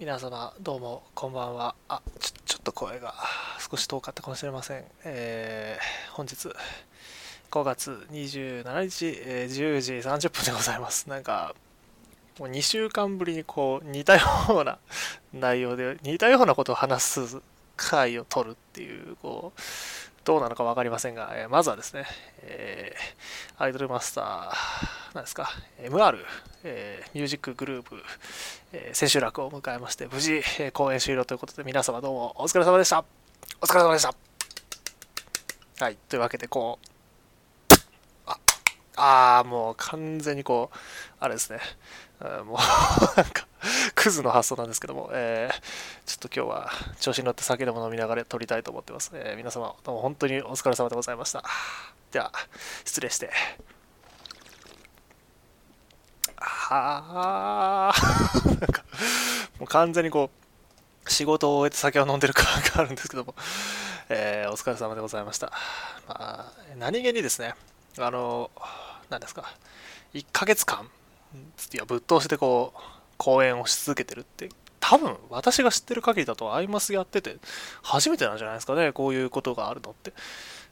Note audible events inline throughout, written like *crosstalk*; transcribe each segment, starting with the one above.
皆様どうもこんばんは。あちょちょっと声が少し遠かったかもしれません、えー、本日5月27日、えー、10時30分でございます。なんかもう2週間ぶりにこう似たような *laughs* 内容で似たようなことを話す回を取るっていうこうどうなのか分かりませんが、えー、まずはですね、えー、アイドルマスター、なんですか、MR、えー、ミュージックグループ、えー、千秋楽を迎えまして、無事、えー、公演終了ということで、皆様どうもお疲れ様でした。お疲れ様でした。はい、というわけで、こう、あ、あー、もう完全にこう、あれですね、もう *laughs* なんか、クズの発想なんですけども、えー、ちょっと今日は調子に乗って酒でも飲みながら撮りたいと思ってます。えー、皆様、どうも本当にお疲れ様でございました。では、失礼して。はあ、*laughs* なんか、もう完全にこう、仕事を終えて酒を飲んでる感があるんですけども、えー、お疲れ様でございました。まあ、何気にですね、あの、何ですか、1ヶ月間、いやぶっ通してこう、公演をし続けてるって多分私が知ってる限りだとアイマスやってて初めてなんじゃないですかねこういうことがあるのって、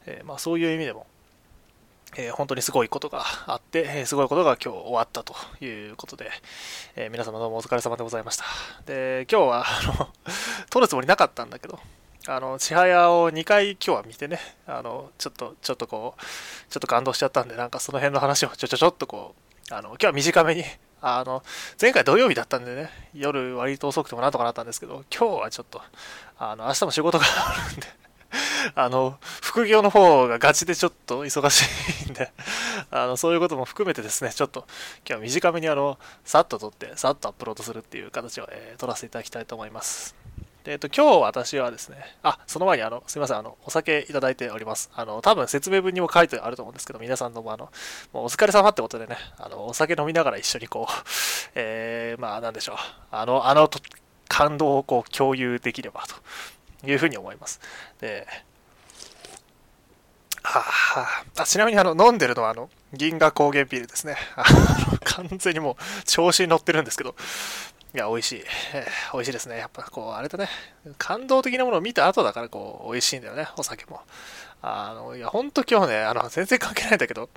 えー、まあ、そういう意味でも、えー、本当にすごいことがあって、えー、すごいことが今日終わったということで、え皆様どうもお疲れ様でございました。で今日はあの *laughs* 撮るつもりなかったんだけどあの千早を2回今日は見てねあのちょっとちょっとこうちょっと感動しちゃったんでなんかその辺の話をちょちょちょっとこうあの今日は短めにあの、前回土曜日だったんでね、夜割と遅くてもなんとかなったんですけど、今日はちょっと、あの、明日も仕事があるんで *laughs* あの、副業の方がガチでちょっと忙しいんで *laughs* あの、そういうことも含めてですね、ちょっと今日は短めにあの、さっと撮って、さっとアップロードするっていう形を、えー、撮らせていただきたいと思います。えっ、と、今日私はですね、あ、その前にあの、すいません、あの、お酒いただいております。あの、多分説明文にも書いてあると思うんですけど、皆さんどうもあの、もうお疲れ様ってことでね、あの、お酒飲みながら一緒にこう、*laughs* えー、まあ、なんでしょう、あの、あの感動をこう、共有できればというふうに思います。で、はあ、ちなみにあの、飲んでるのはあの、銀河高原ビールですね。*laughs* 完全にもう調子に乗ってるんですけど、いや、美味しい。えー、美味しいですね。やっぱこう、あれだね。感動的なものを見た後だからこう、美味しいんだよね。お酒も。あの、いや、ほんと今日ね、あの、全然関係ないんだけど、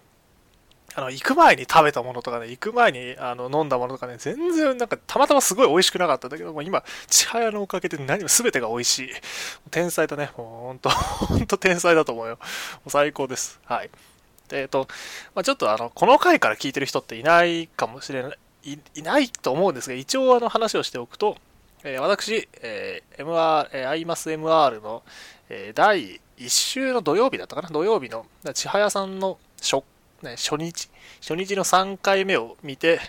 あの、行く前に食べたものとかね、行く前にあの飲んだものとかね、全然なんかたまたますごい美味しくなかったんだけど、もう今、千早のおかげで何も全てが美味しい。天才だね。もうほんと、*laughs* ほんと天才だと思うよ。もう最高です。はい。で、えっと、まあ、ちょっとあの、この回から聞いてる人っていないかもしれない、いないと思うんですが、一応あの話をしておくと、えー、私、えー、MR、えー、アイマス MR の、えー、第1週の土曜日だったかな？土曜日の千早さんの初,、ね、初日、初日の3回目を見て、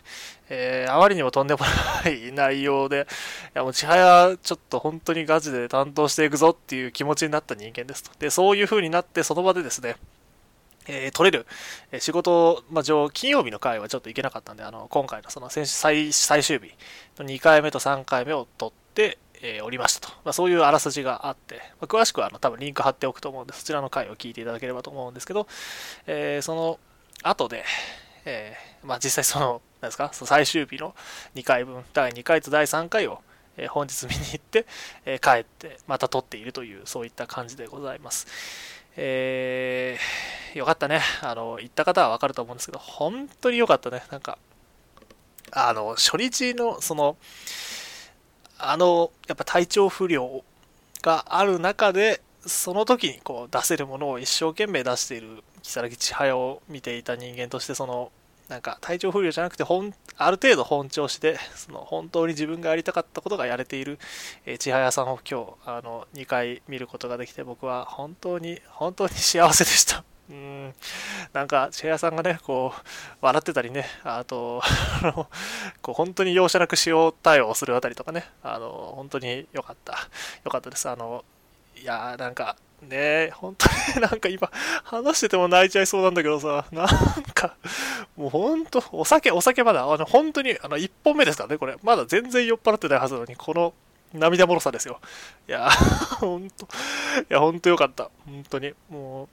えー、あまりにもとんでもない内容で、いやもう千早ちょっと本当にガチで担当していくぞっていう気持ちになった人間ですと。で、そういう風になってその場でですね、えー、取れる、えー、仕事、まあ、上、金曜日の回はちょっと行けなかったんで、あの、今回のその最最終日の2回目と3回目を取って、えー、おりましたと。まあ、そういうあらすじがあって、まあ、詳しくはあの多分リンク貼っておくと思うんで、そちらの回を聞いていただければと思うんですけど、えー、その後で、えー、まあ、実際その、なんですか、その最終日の2回分、第2回と第3回を、え本日見に行って、え帰って、また撮っているという、そういった感じでございます。えー、よかったね。あの、行った方はわかると思うんですけど、本当によかったね。なんか、あの、初日の、その、あの、やっぱ体調不良がある中で、その時にこう出せるものを一生懸命出している如月千早を見ていた人間として、その、なんか体調不良じゃなくて本ある程度本調子で *laughs* その本当に自分がやりたかったことがやれている、えー、千早さんを今日あの2回見ることができて僕は本当に本当に幸せでした。*laughs* うん。なんか千早さんがねこう笑ってたりねあとこう本当に容赦なく塩対応するあたりとかねあの本当に良かった。良かったです。あのいやーなんかね本当になんか今話してても泣いちゃいそうなんだけどさ、なんか、もう本当、お酒、お酒まだ、あの、本当に、あの、1本目ですからね、これ。まだ全然酔っ払ってないはずなのに、この涙もろさですよ。いや、本当、いや、本当よかった。本当に。もう、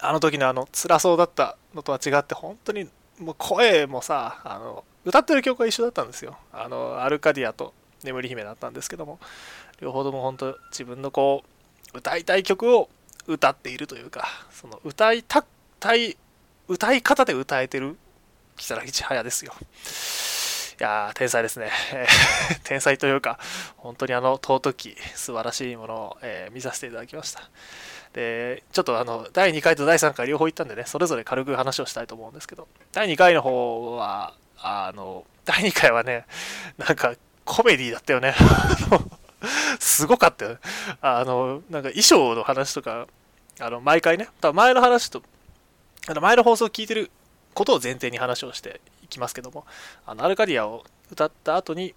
あの時のあの、辛そうだったのとは違って、本当に、もう声もさ、あの、歌ってる曲は一緒だったんですよ。あの、アルカディアと、眠り姫だったんですけども両方とも本当自分のこう歌いたい曲を歌っているというかその歌いたい歌い方で歌えてる如月千早ですよ。いやー天才ですね、*laughs* 天才というか本当にあの尊き素晴らしいものを、えー、見させていただきました。でちょっとあの第2回と第3回両方行ったんでねそれぞれ軽く話をしたいと思うんですけど第2回の方はあの第2回はねなんかコメディだったよね。*laughs* *laughs* すごかったよ。あの、なんか衣装の話とか、あの、毎回ね、多分前の話と、あの前の放送を聞いてることを前提に話をしていきますけども、あの、アルカディアを歌った後に、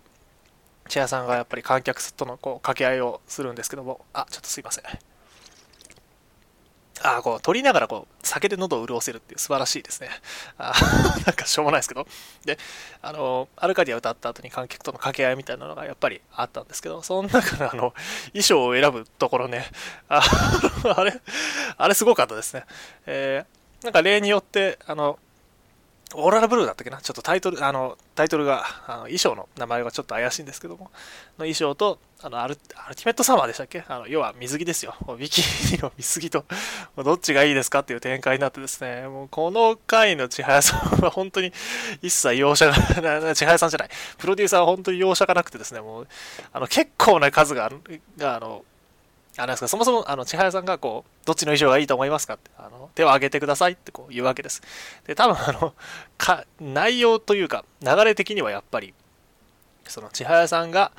チェアさんがやっぱり観客とのこう掛け合いをするんですけども、あ、ちょっとすいません。あこう、取りながらこう、酒で喉を潤せるっていう素晴らしいですね。あ *laughs* なんかしょうもないですけど。で、あの、アルカディア歌った後に観客との掛け合いみたいなのがやっぱりあったんですけど、その中のあの、衣装を選ぶところね、あ *laughs* あれ、あれすごかったですね。えー、なんか例によって、あの、オーララブルーだったっけな？ちょっとタイトル、あの、タイトルが、あの衣装の名前がちょっと怪しいんですけども、の衣装と、あのアル、アルティメットサマーでしたっけ？あの、要は水着ですよ。ビキニの水着と、*laughs* どっちがいいですかっていう展開になってですね、もうこの回の千早さんは本当に一切容赦が、千早さんじゃない、プロデューサーは本当に容赦がなくてですね、もう、あの、結構な数が、があの、あれですか、そもそも、あの、千早さんがこう、どっちの衣装がいいと思いますかって、あの、手を挙げてくださいってこう言うわけです。で、多分あの、か、内容というか、流れ的にはやっぱり、その千早さんが、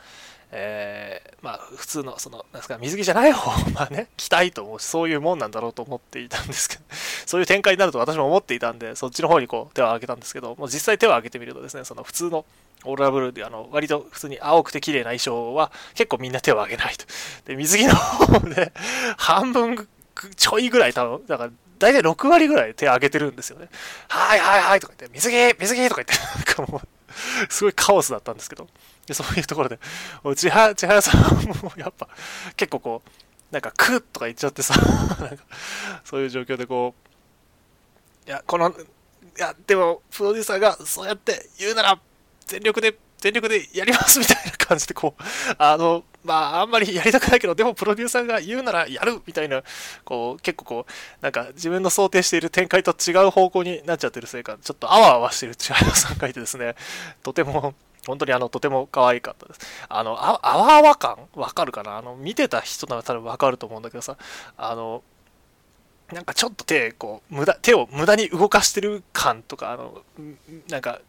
えー、まあ、普通の、その、なんですか、水着じゃない方を、*laughs* まあね、着たいと思うし、そういうもんなんだろうと思っていたんですけど、*laughs* そういう展開になると私も思っていたんで、そっちの方にこう、手を挙げたんですけど、もう実際手を挙げてみるとですね、その普通の、オーロラブルーで、あの、割と普通に青くて綺麗な衣装は、結構みんな手を挙げないと。で、水着の方で、*laughs* 半分ちょいぐらい多分、だから、大体6割ぐらい手を挙げてるんですよね。はいはいはいとか言って、水着水着とか言って、なんかもう、*laughs* すごいカオスだったんですけど、でそういうところで、千早千早さんもやっぱ結構こう、なんかクッとか言っちゃってさ、*laughs* なんかそういう状況でこう、いや、この、いや、でも、プロデューサーがそうやって言うなら、全力で、全力でやりますみたいな感じでこう、あの、まあ、あんまりやりたくないけど、でもプロデューサーが言うならやるみたいな、こう、結構こう、なんか自分の想定している展開と違う方向になっちゃってるせいか、ちょっとあわあわしてる千早さんがいてですね、*laughs* とても、本当にあの、とても可愛かったです。あの、ああわあわ感わかるかな？あの、見てた人なら多分わかると思うんだけどさ、あの、なんかちょっと手、こう、無駄、手を無駄に動かしてる感とか、あの、なんか、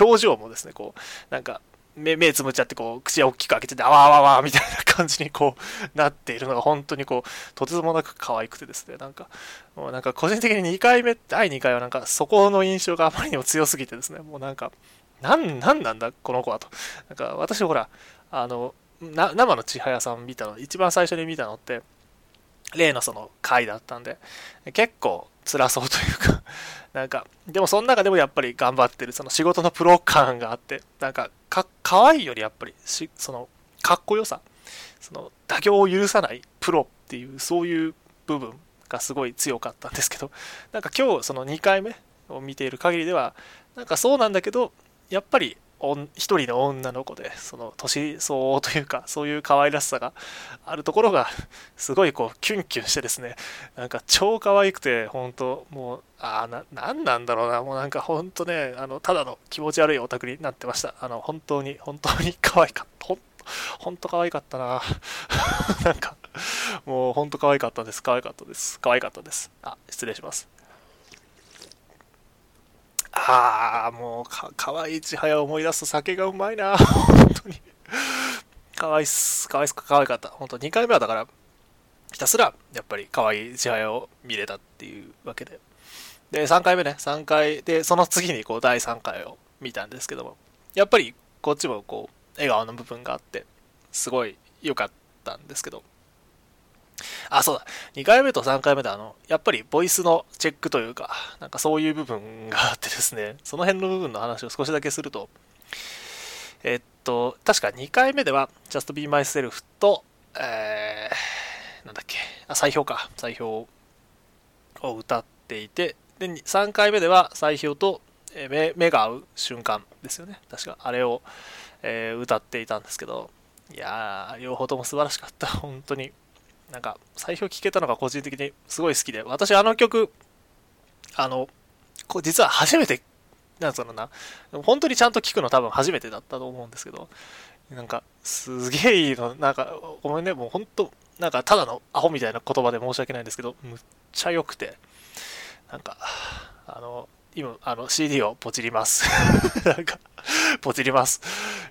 表情もですね、こう、なんか、目、目つむっちゃって、こう、口を大きく開けてて、あわあわあわみたいな感じにこう、なっているのが本当にこう、とてつもなく可愛くてですね、なんか、もうなんか個人的に2回目、第2回はなんか、そこの印象があまりにも強すぎてですね、もうなんか、なん、なんなんだ、この子はと。なんか、私ほら、あの、生の千早さん見たの、一番最初に見たのって、例のその回だったんで、結構辛そうというかなんか、でもその中でもやっぱり頑張ってる、その仕事のプロ感があって、なんか、か、可愛いよりやっぱりし、その、かっこよさ、その、妥協を許さないプロっていう、そういう部分がすごい強かったんですけど、なんか今日その2回目を見ている限りでは、なんかそうなんだけど、やっぱり一人の女の子でその年相応というかそういう可愛らしさがあるところがすごいこうキュンキュンしてですねなんか超可愛くて本当もうああ何なんだろうなもうなんか本当ねあのただの気持ち悪いオタクになってました。あの本当に本当に可愛かった。本当可愛かったな。*laughs* なんかもう本当可愛かったです。可愛かったです。可愛かったです。あ失礼します。ああ、もうか、かわいい千早を思い出すと酒がうまいな。*laughs* 本当に。かわいっす。かわいっす。かわいかった。本当2回目はだから、ひたすら、やっぱり可愛い千早を見れたっていうわけで。で、3回目ね、3回で、その次にこう、第3回を見たんですけども、やっぱり、こっちもこう、笑顔の部分があって、すごい良かったんですけど、あ、そうだ。2回目と3回目であの、やっぱりボイスのチェックというか、なんかそういう部分があってですね、*laughs* その辺の部分の話を少しだけすると、えっと、確か2回目では Just Be Myself と、えー、なんだっけ、あ、砕氷か、砕氷を歌っていて、で、3回目では砕氷と、え目目が合う瞬間ですよね。確か、あれを、えー、歌っていたんですけど、いやー、両方とも素晴らしかった、本当に。なんか、最初聴けたのが個人的にすごい好きで、私あの曲、あの、こ実は初めて、なんつうのな、本当にちゃんと聴くの多分初めてだったと思うんですけど、なんか、すげえいいの、なんか、ごめんね、もう本当、なんか、ただのアホみたいな言葉で申し訳ないんですけど、むっちゃ良くて、なんか、あの、今、あの、CD をポチります。*laughs* なんか、ポチります。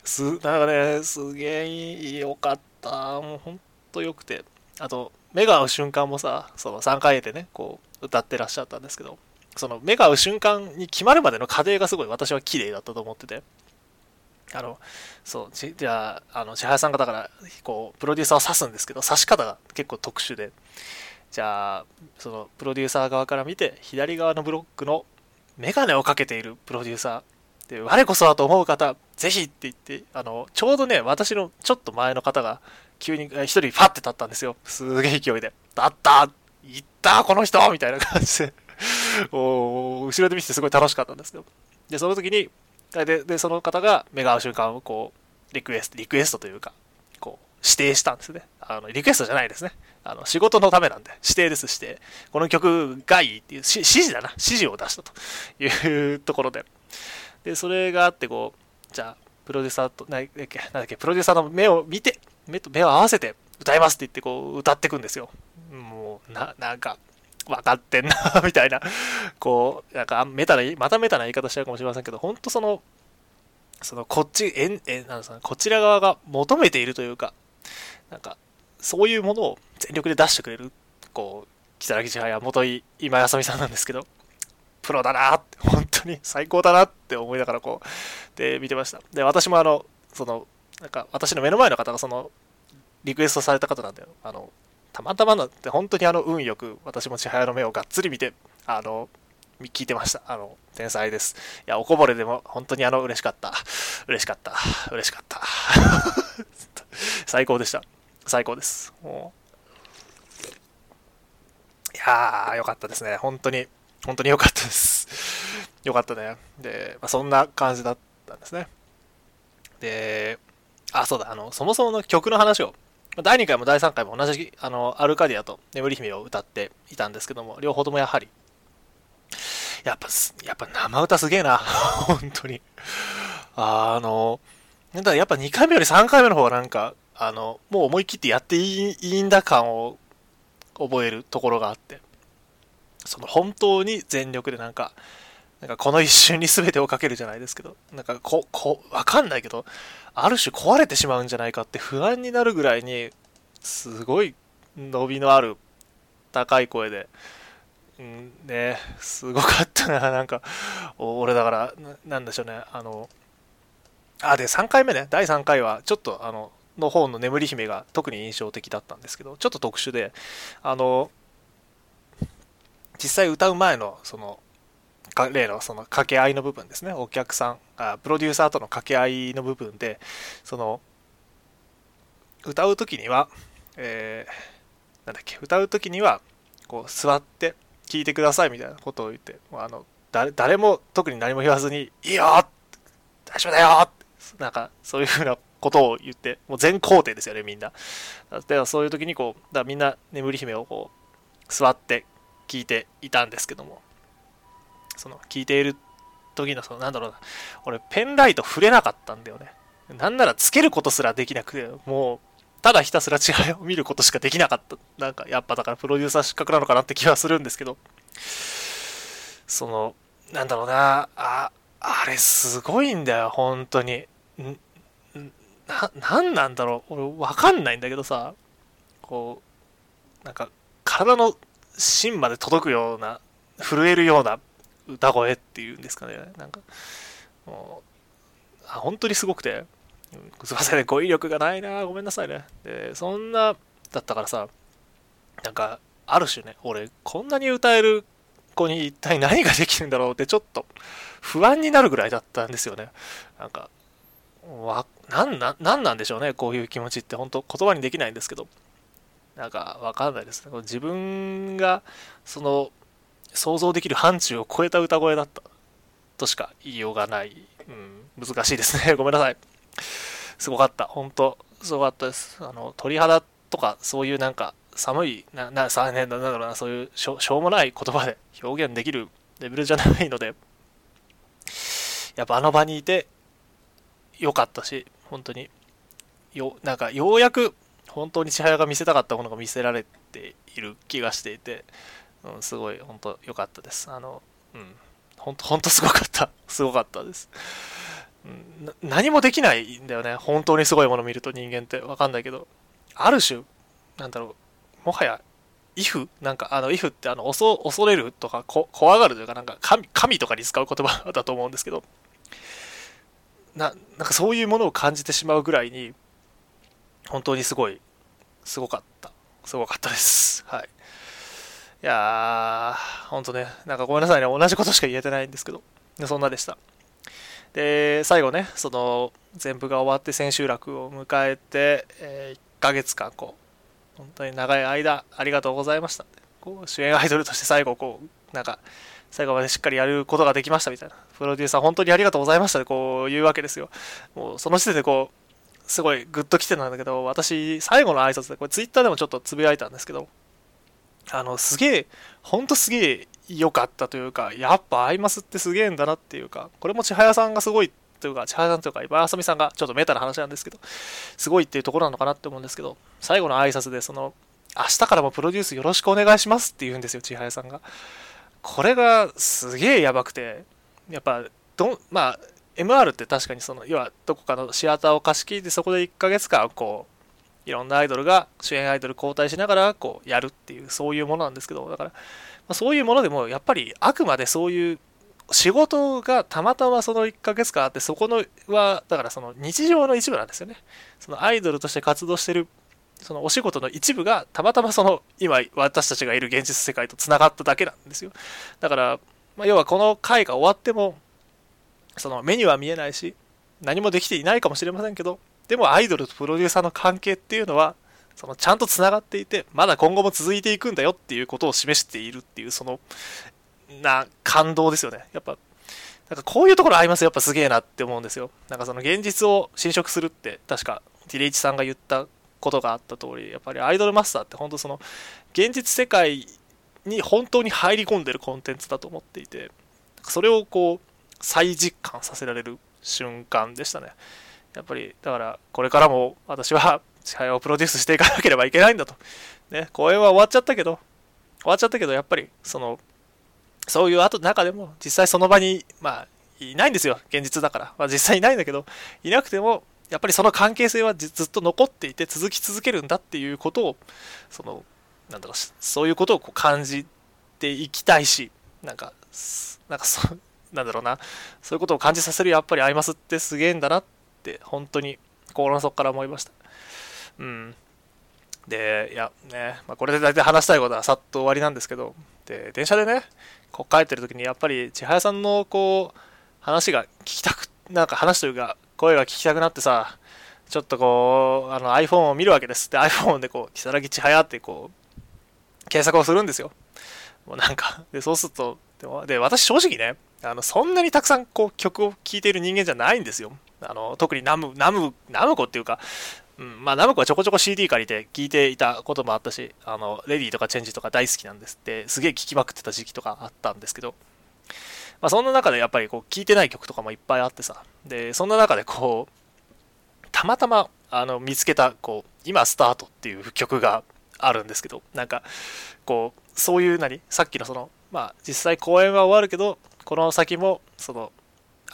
す、なんかね、すげえ良かった。もうほんと良くて。あと、目が合う瞬間もさ、その3回でね、こう、歌ってらっしゃったんですけど、その目が合う瞬間に決まるまでの過程がすごい私は綺麗だったと思ってて、あの、そう、じゃあ、あの、千早さんがだから、こう、プロデューサーを指すんですけど、指し方が結構特殊で、じゃあ、その、プロデューサー側から見て、左側のブロックのメガネをかけているプロデューサー、で、我こそはと思う方、ぜひって言って、あの、ちょうどね、私のちょっと前の方が、急に一人ファって立ったんですよ。すげえ勢いで。だった行ったこの人みたいな感じで *laughs* お後ろで見ててすごい楽しかったんですけど。で、その時に、で、でその方が目が合う瞬間をこう、リクエスト、リクエストというか、こう、指定したんですね。あの、リクエストじゃないですね。あの、仕事のためなんで、指定です、指定。この曲がいいっていう、指示だな。指示を出したというところで。で、それがあって、こう、じゃあ、プロデューサーと、な、なんだっけ、プロデューサーの目を見て、目と目を合わせて歌いますって言って、こう、歌ってくんですよ。もう、な、なんか、分かってんな *laughs* みたいな、こう、なんか、メタな、またメタな言い方しちゃうかもしれませんけど、本当その、その、こっち、え、え、なんですか、こちら側が求めているというか、なんか、そういうものを全力で出してくれる、こう、木更木千早、元井今やさみさんなんですけど、プロだなって、本当に最高だなって思いながらこう、で、見てました。で、私もあの、その、なんか、私の目の前の方がその、リクエストされた方なんだよ。あの、たまたまなって本当にあの運よく私も千早の目をがっつり見てあの聞いてました。あの天才です。いやおこぼれでも本当にあの嬉しかった。嬉しかった。嬉しかった。*laughs* 最高でした。最高です。もう。いやーよかったですね。本当に本当に良かったです。よかったね。で、まあ、そんな感じだったんですね。であそうだあのそもそもの曲の話を第2回も第3回も同じあのアルカディアと眠り姫を歌っていたんですけども、両方ともやはり、やっぱ、やっぱ生歌すげえな。*laughs* 本当に。あの、だやっぱ2回目より3回目の方がなんか、あの、もう思い切ってやっていいいいんだ感を覚えるところがあって、その本当に全力でなんか、なんかこの一瞬に全てをかけるじゃないですけど、なんかこ、こ、わかんないけど、ある種壊れてしまうんじゃないかって不安になるぐらいにすごい伸びのある高い声で、うんね、すごかったな、なんか、俺だから、なんでしょうね、あの、あ、で、3回目ね、第3回は、ちょっと、あの、の方の眠り姫が特に印象的だったんですけど、ちょっと特殊で、あの、実際歌う前の、その、か例のその掛け合いの部分ですねお客さんあプロデューサーとの掛け合いの部分でその歌う時には、えー、なんだっけ歌う時にはこう座って聞いてくださいみたいなことを言ってあの誰誰も特に何も言わずに「いいよ大丈夫だよ!」なんかそういうふうなことを言ってもう全肯定ですよねみんなでそういう時にこうだみんな眠り姫をこう座って聞いていたんですけどもその聞いている時のそのなんだろうな俺ペンライト触れなかったんだよね。なんならつけることすらできなくてもうただひたすら違いを見ることしかできなかった。なんかやっぱだからプロデューサー失格なのかなって気はするんですけど。そのなんだろうなああれすごいんだよ本当に。な何なんだろう。俺わかんないんだけどさこうなんか体の芯まで届くような震えるような歌声っていうんですかね。なんか、もう、あ本当にすごくて、すいませんね、語彙力がないな、ごめんなさいね。で、そんな、だったからさ、なんか、ある種ね、俺、こんなに歌える子に一体何ができるんだろうって、ちょっと不安になるぐらいだったんですよね。なんか、わ、なんな、なんなんでしょうね、こういう気持ちって、本当言葉にできないんですけど、なんか、わかんないですね。自分が、その、想像できる範疇を超えた歌声だったとしか言いようがない、うん、難しいですね。*laughs* ごめんなさい。すごかった。本当すごかったです。あの、鳥肌とか、そういうなんか、寒い、な、な、さ、ね、なんだろうな、そういうしょ、しょうもない言葉で表現できるレベルじゃないので、やっぱあの場にいて、よかったし、本当に、よ、なんか、ようやく、本当に千早が見せたかったものが見せられている気がしていて、うん、すごい、本当良かったです。あの、うん、本当、本当すごかった。*laughs* すごかったです。何もできないんだよね。本当にすごいもの見ると人間ってわかんないけど。ある種、なんだろう、もはや、イフなんか、あの、イフってあの、恐恐れるとかこ、怖がるというか、なんか神、神とかに使う言葉だと思うんですけど、な、なんかそういうものを感じてしまうぐらいに、本当にすごい、すごかった。すごかったです。はい。いやー、ほんとね、なんかごめんなさいね、同じことしか言えてないんですけど、そんなでした。で、最後ね、その、全部が終わって千秋楽を迎えて、えー、1ヶ月間、こう、本当に長い間、ありがとうございました。こう主演アイドルとして最後、こう、なんか、最後までしっかりやることができましたみたいな。プロデューサー、本当にありがとうございましたってこう言うわけですよ。もう、その時点でこう、すごいグッと来てたんだけど、私、最後の挨拶で、これツイッターでもちょっとつぶやいたんですけど、あの、すげえ、ほんとすげえ良かったというか、やっぱアイマスってすげえんだなっていうか、これも千早さんがすごいというか、千早さんというか、今あさみさんがちょっとメタな話なんですけど、すごいっていうところなのかなって思うんですけど、最後の挨拶で、その、明日からもプロデュースよろしくお願いしますって言うんですよ、千早さんが。これがすげえやばくて、やっぱ、どまあ、MR って確かにその、要はどこかのシアターを貸し切ってそこで1ヶ月間、こう、いろんなアイドルが主演アイドル交代しながらこうやるっていうそういうものなんですけどだからまそういうものでもやっぱりあくまでそういう仕事がたまたまその1ヶ月間あってそこのはだからその日常の一部なんですよね。そのアイドルとして活動してるそのお仕事の一部がたまたまその今私たちがいる現実世界とつながっただけなんですよ。だから、まあ、要はこの回が終わってもその目には見えないし何もできていないかもしれませんけどでもアイドルとプロデューサーの関係っていうのはそのちゃんとつながっていてまだ今後も続いていくんだよっていうことを示しているっていうそのな感動ですよね。やっぱなんかこういうところありますやっぱすげえなって思うんですよ。なんかその現実を侵食するって確かティレイチさんが言ったことがあった通りやっぱりアイドルマスターって本当その現実世界に本当に入り込んでるコンテンツだと思っていてそれをこう再実感させられる瞬間でしたね。やっぱりだからこれからも私は支配をプロデュースしていかなければいけないんだと。ね、公演は終わっちゃったけど、終わっちゃったけど、やっぱり、その、そういう後の、中でも、実際その場に、まあ、いないんですよ、現実だから。まあ、実際いないんだけど、いなくても、やっぱりその関係性はずっと残っていて、続き続けるんだっていうことを、その、なんだろう、そういうことをこう感じていきたいし、なんか、なんかそ、なんだろうな、そういうことを感じさせるやっぱりアイマスってすげえんだなって、本当に心の底から思いました。うん。で、いや、ね、まあ、これで大体話したいことはさっと終わりなんですけど、で、電車でね、こう帰ってる時にやっぱり千早さんのこう、話が聞きたく、なんか話というか、声が聞きたくなってさ、ちょっとこう、あの iPhone を見るわけです。で、iPhone でこう、如月千早ってこう、検索をするんですよ。もうなんか、で、そうすると、でで私正直ね、あの、そんなにたくさんこう曲を聴いている人間じゃないんですよ。あの、特にナム、ナム、ナムコっていうか、うん、まあ、ナムコはちょこちょこ CD 借りて聴いていたこともあったし、あの、レディーとかチェンジとか大好きなんですって、すげえ聴きまくってた時期とかあったんですけど、まあ、そんな中でやっぱりこう、聴いてない曲とかもいっぱいあってさ、で、そんな中でこう、たまたま、あの、見つけた、こう、今スタートっていう曲があるんですけど、なんか、こう、そういう何？さっきのその、まあ、実際公演は終わるけど、この先も、その、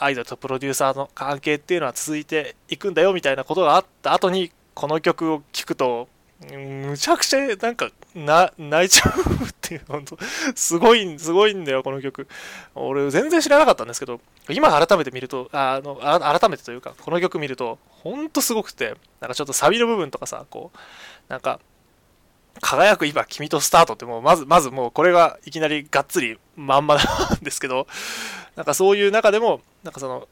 アイドルとプロデューサーの関係っていうのは続いていくんだよみたいなことがあった後にこの曲を聴くとむちゃくちゃなんかな *laughs* 泣いちゃうっていう本当すごいすごいんだよこの曲。俺全然知らなかったんですけど今改めて見るとあの改めてというかこの曲見るとほんとすごくてなんかちょっとサビの部分とかさこうなんか輝く今君とスタートってもうまずまずもうこれがいきなりがっつりまんまなんですけどなんかそういう中でもなんかその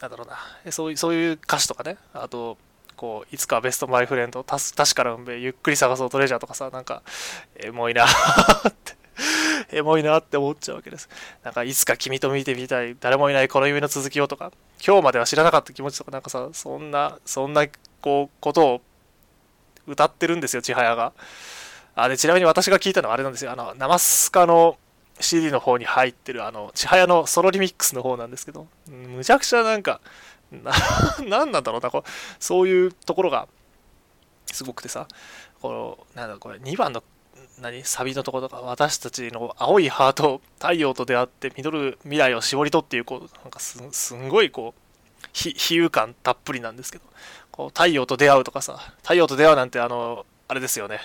なんだろうな。そういうそういう歌詞とかね。あとこういつかベストマイフレンド確かな運命ゆっくり探そうトレジャーとかさなんかエモいなって *laughs* エモいなって思っちゃうわけです。なんかいつか君と見てみたい誰もいないこの夢の続きをとか今日までは知らなかった気持ちとかなんかさそんなそんなこうことを歌ってるんですよ、千早が。あでちなみに私が聞いたのはあれなんですよ、あの、ナマスカの CD の方に入ってる、あの、千早のソロリミックスの方なんですけど、むちゃくちゃなんか、な、*laughs* なんなんだろうな、こうそういうところが、すごくてさ、この、なんだこれ、2番の、何サビのところとか、私たちの青いハート、太陽と出会って、実る未来を絞り取っていう、こう、なんかすすんごいこう、比喩感たっぷりなんですけど、こう太陽と出会うとかさ、太陽と出会うなんて、あの、あれですよね。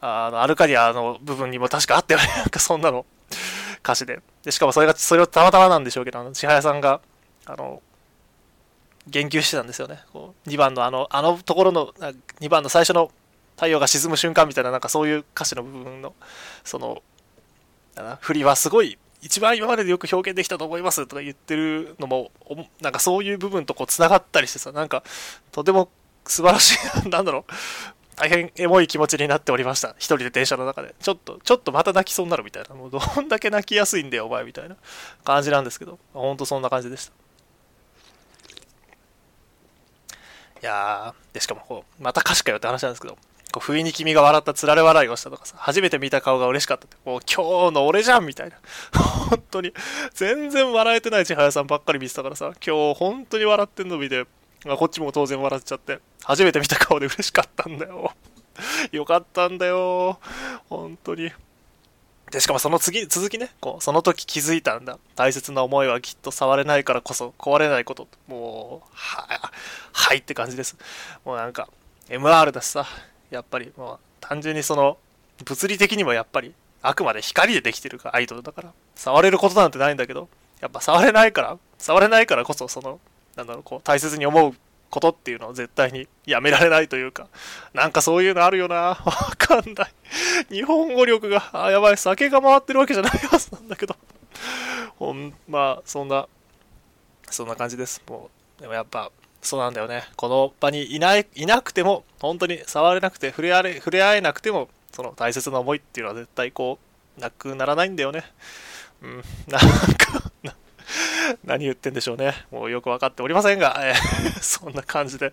あの、アルカディアの部分にも確かあったよね。なんかそんなの、歌詞で。で、しかもそれが、それをたまたまなんでしょうけど、あの、千早さんが、あの、言及してたんですよね。こう2番のあの、あのところの、2番の最初の太陽が沈む瞬間みたいな、なんかそういう歌詞の部分の、その、振りはすごい、一番今まででよく表現できたと思いますとか言ってるのも、なんかそういう部分とこう繋がったりしてさ、なんか、とても素晴らしい、*laughs* なんだろう、大変エモい気持ちになっておりました。一人で電車の中で。ちょっと、ちょっとまた泣きそうになるみたいな。もうどんだけ泣きやすいんだよ、お前みたいな感じなんですけど、ほんとそんな感じでした。いやー、で、しかもこう、また歌詞かよって話なんですけど、こう不意に君が笑ったつられ笑いをしたとかさ、初めて見た顔が嬉しかったって、もう今日の俺じゃんみたいな。本当に、全然笑えてない千早さんばっかり見てたからさ、今日本当に笑ってんの見て、まあ、こっちも当然笑っちゃって、初めて見た顔で嬉しかったんだよ。*laughs* よかったんだよ。本当に。で、しかもその次、続きね、こう、その時気づいたんだ。大切な思いはきっと触れないからこそ壊れないこと。もう、は、はいって感じです。もうなんか、MR だしさ、やっぱり、もう、単純にその、物理的にもやっぱり、あくまで光でできてるかアイドルだから、触れることなんてないんだけど、やっぱ触れないから、触れないからこそ、その、なんだろう、こう、大切に思うことっていうのを絶対にやめられないというか、なんかそういうのあるよな。*laughs* わかんない。日本語力が、あ、やばい、酒が回ってるわけじゃないはずなんだけど。ほん、まあ、そんな、そんな感じです。もう、でもやっぱ、そうなんだよね。この場にいない、いなくても、本当に触れなくて、触れ合え、触れ合えなくても、その大切な思いっていうのは絶対こう、なくならないんだよね。うん、なんか *laughs* 何言ってんでしょうね。もうよく分かっておりませんが、えー、*laughs* そんな感じで、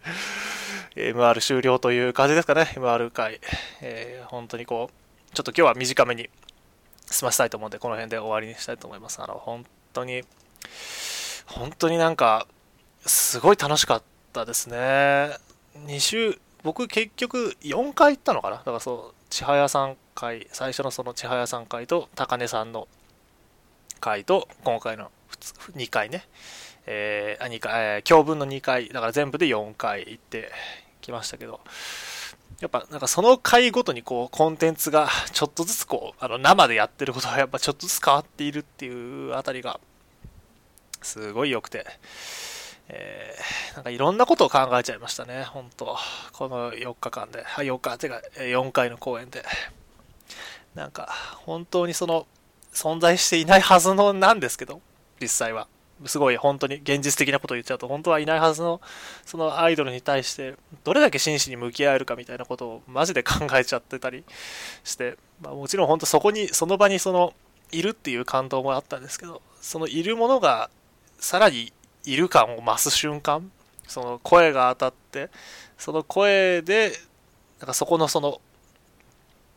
MR 終了という感じですかね、MR 回。えー、本当にこう、ちょっと今日は短めに済ませたいと思うんで、この辺で終わりにしたいと思います。あの、本当に、本当になんか、すごい楽しかったですね。2週、僕結局4回行ったのかなだからそう、千早さん回、最初のその千早さん回と高根さんの回と今回の2回ね、えー、2回、えー、教文の2回、だから全部で4回行ってきましたけど、やっぱなんかその回ごとにこうコンテンツがちょっとずつこう、あの生でやってることが *laughs* やっぱちょっとずつ変わっているっていうあたりがすごい良くて、えー、なんかいろんなことを考えちゃいましたね、本当。この4日間で、4日、てか4回の公演で。なんか本当にその存在していないはずのなんですけど、実際は。すごい本当に現実的なことを言っちゃうと、本当はいないはずの、そのアイドルに対して、どれだけ真摯に向き合えるかみたいなことをマジで考えちゃってたりして、まあ、もちろん本当そこに、その場にその、いるっていう感動もあったんですけど、そのいるものが、さらにいる感を増す瞬間、その声が当たって、その声で、なんかそこのその、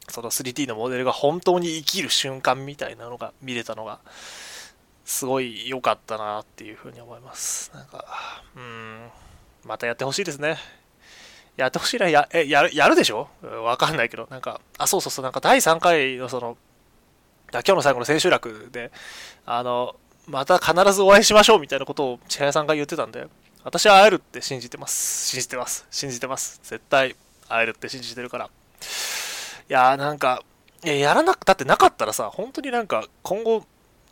その 3D のモデルが本当に生きる瞬間みたいなのが見れたのが、すごい良かったなっていうふうに思います。なんか、うん、またやってほしいですね。やってほしいな、や、え、やる、やるでしょ？わかんないけど、なんか、あ、そうそうそう、なんか第3回のその、今日の最後の千秋楽で、あの、また必ずお会いしましょうみたいなことを千早さんが言ってたんで、私は会えるって信じてます。信じてます。信じてます。絶対会えるって信じてるから。いやーなんか、や、やらなく、だってなかったらさ、本当になんか今後、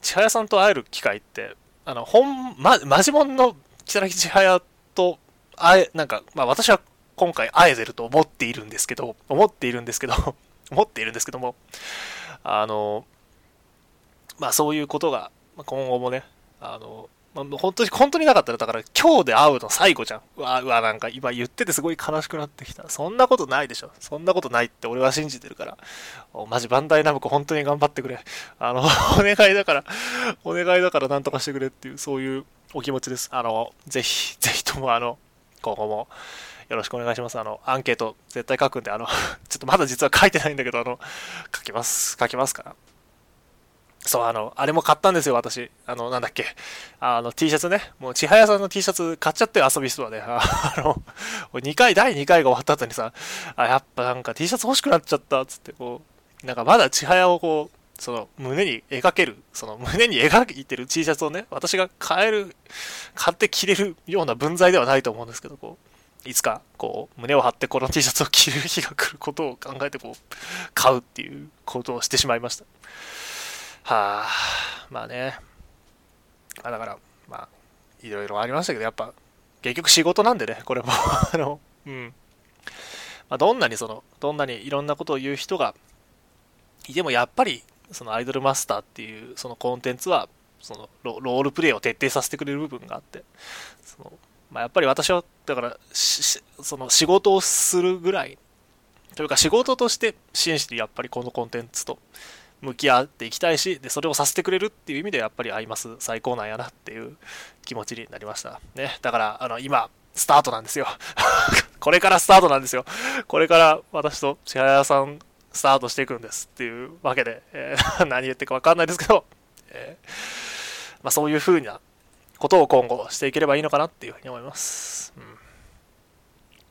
千早さんと会える機会って、あの、本、ま、マジモンの木更木千早と会え、なんか、まあ私は今回会えてると思っているんですけど、思っているんですけど、*laughs* 思っているんですけども、あの、まあそういうことが、今後もね、あの、まあ、本当に、本当になかったら、だから今日で会うの最後じゃん。うわ、うわ、なんか今言っててすごい悲しくなってきた。そんなことないでしょ。そんなことないって俺は信じてるから。マジバンダイナムコ本当に頑張ってくれ。あの、*laughs* お願いだから、お願いだからなんとかしてくれっていう、そういうお気持ちです。あの、ぜひ、ぜひともあの、今後もよろしくお願いします。あの、アンケート絶対書くんで、あの、*laughs* ちょっとまだ実は書いてないんだけど、あの、書きます、書きますから。そう、あの、あれも買ったんですよ、私。あの、なんだっけ。あの、T シャツね。もう、千早さんの T シャツ買っちゃって遊びストアで。*laughs* あの、2回、第2回が終わった後にさ、あ、やっぱなんか T シャツ欲しくなっちゃった、つって、こう、なんかまだ千早をこう、その胸に描ける、その胸に描いてる T シャツをね、私が買える、買って着れるような分際ではないと思うんですけど、こう、いつか、こう、胸を張ってこの T シャツを着る日が来ることを考えて、こう、買うっていうことをしてしまいました。はあ、まあね。あだから、まあ、いろいろありましたけど、やっぱ、結局仕事なんでね、これも *laughs* あの、うん。まあ、どんなにその、どんなにいろんなことを言う人がいても、やっぱり、そのアイドルマスターっていう、そのコンテンツは、そのロールプレイを徹底させてくれる部分があって、そのまあ、やっぱり私は、だからその仕事をするぐらい、というか仕事として真摯にやっぱりこのコンテンツと向き合っていきたいしでそれをさせてくれるっていう意味でやっぱりアイマス最高なんやなっていう気持ちになりました。ね。だからあの今スタートなんですよ。*laughs* これからスタートなんですよ。これから私と千早さんスタートしていくんですっていうわけで、えー、*laughs* 何言ってるか分かんないですけど、えー、まあ、そういう風なことを今後していければいいのかなっていうふうに思います、うん、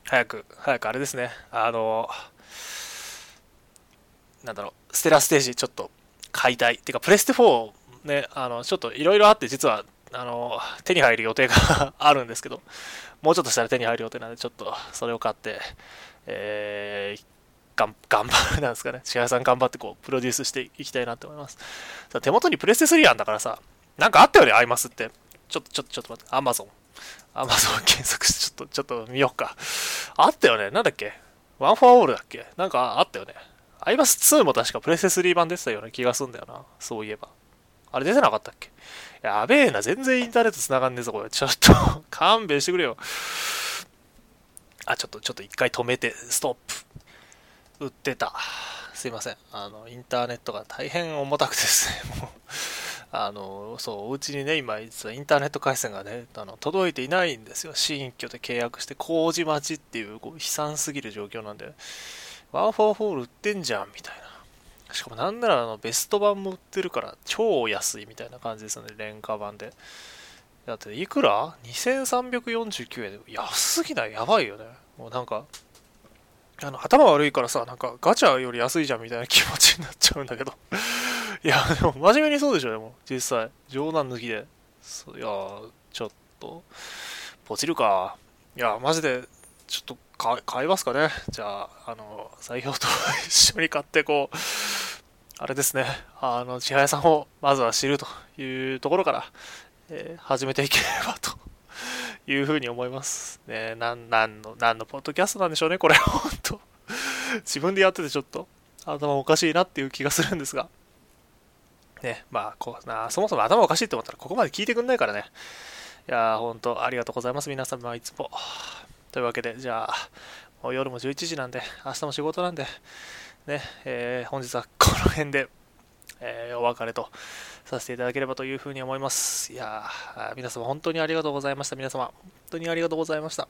早く早くあれですね。あのなんだろう、ステラステージちょっと買いたい。っていうか、プレステ4ね、あの、ちょっといろいろあって実は、あの、手に入る予定があるんですけど、もうちょっとしたら手に入る予定なんで、ちょっとそれを買って、えー、がん頑張るなんですかね。千早さん頑張ってこう、プロデュースしていきたいなと思います。さ手元にプレステ3あんだからさ、なんかあったよね、アイマスって。ちょっと、ちょっと、ちょっと待って、アマゾン。アマゾン検索して、ちょっと、ちょっと見ようか。あったよね。なんだっけ？ One For All だっけ？なんかあったよね。アイマス2も確かプレステ3版出てたような気がすんだよな。そういえば。あれ出てなかったっけ？やべえな。全然インターネット繋がんねえぞ、これ。ちょっと *laughs* 勘弁してくれよ。あ、ちょっと、ちょっと一回止めて、ストップ。売ってた。すいません。あの、インターネットが大変重たくてですね、*laughs* もうあの、そう、お家にね、今、実はインターネット回線がね、あの届いていないんですよ。新居で契約して、工事待ちっていう、こう悲惨すぎる状況なんで、 One For All 売ってんじゃんみたいな。しかもなんならあのベスト版も売ってるから超安いみたいな感じですよね、廉価版で。だっていくら ?2349 円で安すぎない？やばいよね。もうなんか、あの頭悪いからさ、なんかガチャより安いじゃんみたいな気持ちになっちゃうんだけど。*laughs* いや、でも真面目にそうでしょ、でも実際。冗談抜きで。いや、ちょっと、ポチるか。いや、マジで、ちょっと買いますかね。じゃあ、あの、採用と一緒に買って、こう、あれですね、あの、千早さんをまずは知るというところから、えー、始めていければというふうに思います。ね、なん、なんの、なんのポッドキャストなんでしょうね、これ、*laughs* 本当自分でやっててちょっと頭おかしいなっていう気がするんですが。ね、まあ、こうな、そもそも頭おかしいって思ったらここまで聞いてくんないからね。いやー、本当ありがとうございます、皆様、いつも。というわけで、じゃあ、もう夜も11時なんで、明日も仕事なんで、ね、えー、本日はこの辺で、えー、お別れとさせていただければというふうに思います。いやー、皆様本当にありがとうございました。皆様、本当にありがとうございました。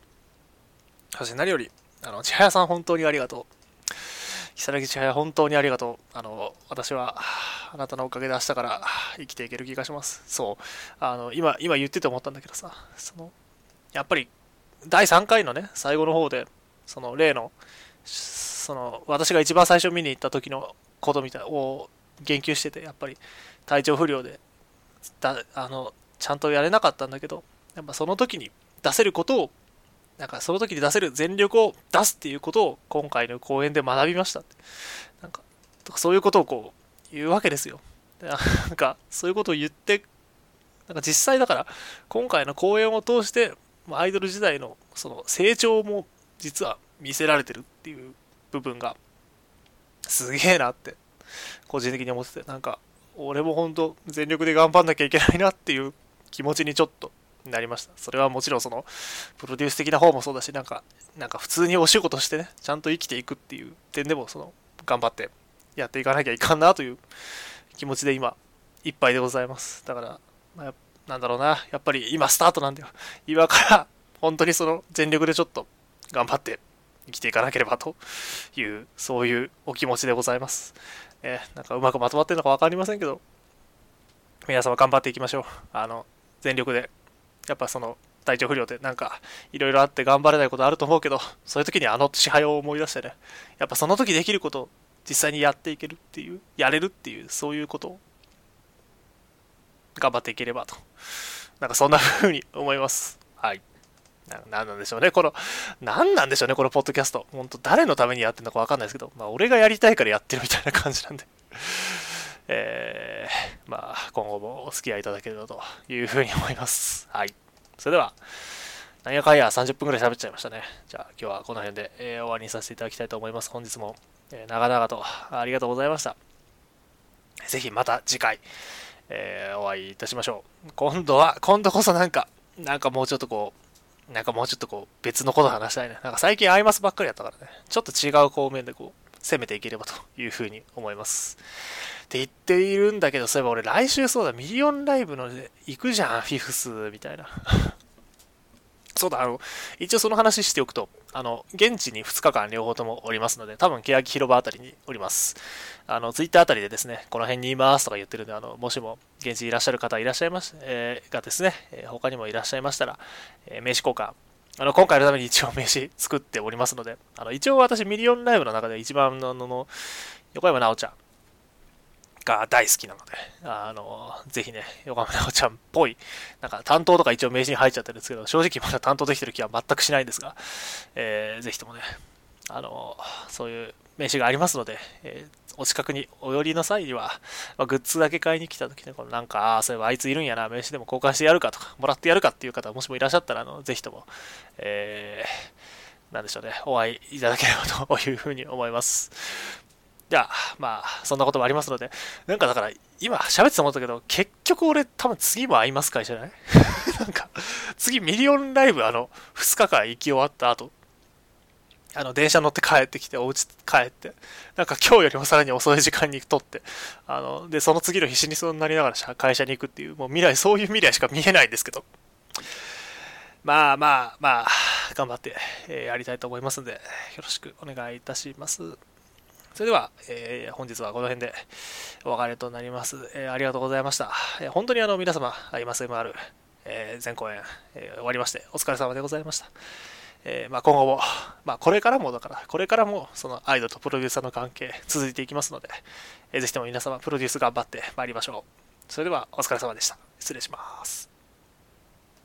そして何より、あの、千早さん本当にありがとう。如月千早本当にありがとう。あの、私は、あなたのおかげで明日から生きていける気がします。そう。あの、今、今言ってて思ったんだけどさ、その、やっぱり第3回のね、最後の方で、その例の、その、私が一番最初見に行った時のことみたいを言及してて、やっぱり体調不良で、だあの、ちゃんとやれなかったんだけど、やっぱその時に出せることを、なんかその時に出せる全力を出すっていうことを今回の講演で学びました。なんか、そういうことをこう言うわけですよ。なんか、そういうことを言って、なんか実際だから、今回の講演を通して、アイドル時代のその成長も実は見せられてるっていう部分がすげえなって個人的に思ってて。なんか俺も本当全力で頑張んなきゃいけないなっていう気持ちにちょっとなりました。それはもちろんそのプロデュース的な方もそうだしなんかなんか普通にお仕事してねちゃんと生きていくっていう点でもその頑張ってやっていかなきゃいかんなという気持ちで今いっぱいでございます。だから、まあ、やっなんだろうな、やっぱり今スタートなんだよ。今から本当にその全力でちょっと頑張って生きていかなければという、そういうお気持ちでございます。えー、なんかうまくまとまってるのか分かりませんけど、皆様頑張っていきましょう。あの、全力で。やっぱその、体調不良でなんか、いろいろあって頑張れないことあると思うけど、そういう時にあの支配を思い出してね、やっぱその時できることを実際にやっていけるっていう、やれるっていう、そういうことを頑張っていければと。なんかそんな風に思います。はい。な、なんでしょうね。この、何なんでしょうね、このポッドキャスト。本当誰のためにやってるのかわかんないですけど、まあ、俺がやりたいからやってるみたいな感じなんで。*laughs* えー、まあ、今後もお付き合いいただければというふうに思います。はい。それでは、なんやかんや30分くらい喋っちゃいましたね。じゃあ今日はこの辺で、えー、終わりにさせていただきたいと思います。本日も、えー、長々とありがとうございました。ぜひまた次回、えー、お会いいたしましょう。今度は、今度こそなんか、なんかもうちょっとこう、なんかもうちょっとこう、別のこと話したいね。なんか最近アイマスばっかりやったからね、ちょっと違う方面でこう、攻めていければというふうに思います。って言っているんだけど、そういえば俺来週そうだ、ミリオンライブの行くじゃん、フィフス、みたいな。そうだ、あの、一応その話しておくと、あの、現地に2日間両方ともおりますので、多分、欅広場あたりにおります。あの、ツイッターあたりでですね、この辺にいますとか言ってるんで、あの、もしも現地にいらっしゃる方いらっしゃいまし、えー、がですね、えー、他にもいらっしゃいましたら、えー、名刺交換、あの、今回のために一応名刺作っておりますので、あの、一応私ミリオンライブの中で一番の、の、横山直ちゃん、が大好きなので、あの、ぜひね、横浜直ちゃんっぽい、なんか担当とか一応名刺に入っちゃってるんですけど、正直まだ担当できてる気は全くしないんですが、えー、ぜひともね、あの、そういう名刺がありますので、えー、お近くにお寄りの際には、まあ、グッズだけ買いに来た時に、このなんか、あ、そういえばあいついるんやな、名刺でも交換してやるかとか、もらってやるかっていう方、もしもいらっしゃったら、あの、ぜひとも、えー、なんでしょうね、お会いいただければというふうに思います。じゃあ、まあ、そんなこともありますので、なんかだから、今喋ってて思ったけど、結局俺多分次も会いますかじゃない？*laughs* なんか、次ミリオンライブあの、2日間行き終わった後、あの、電車乗って帰ってきて、お家帰って、なんか今日よりもさらに遅い時間に行くとって、あの、で、その次の日死にそうになりながら会社に行くっていう、もう未来、そういう未来しか見えないんですけど、まあまあまあ、頑張って、えー、やりたいと思いますので、よろしくお願いいたします。それでは、えー、本日はこの辺でお別れとなります。えー、ありがとうございました。えー、本当にあの皆様、アイマス MR、え、全公演、え、終わりまして、お疲れ様でございました。えまあ、今後も、まあ、これからもだから、これからもそのアイドルとプロデューサーの関係続いていきますので、えー、ぜひとも皆様、プロデュース頑張ってまいりましょう。それではお疲れ様でした。失礼します。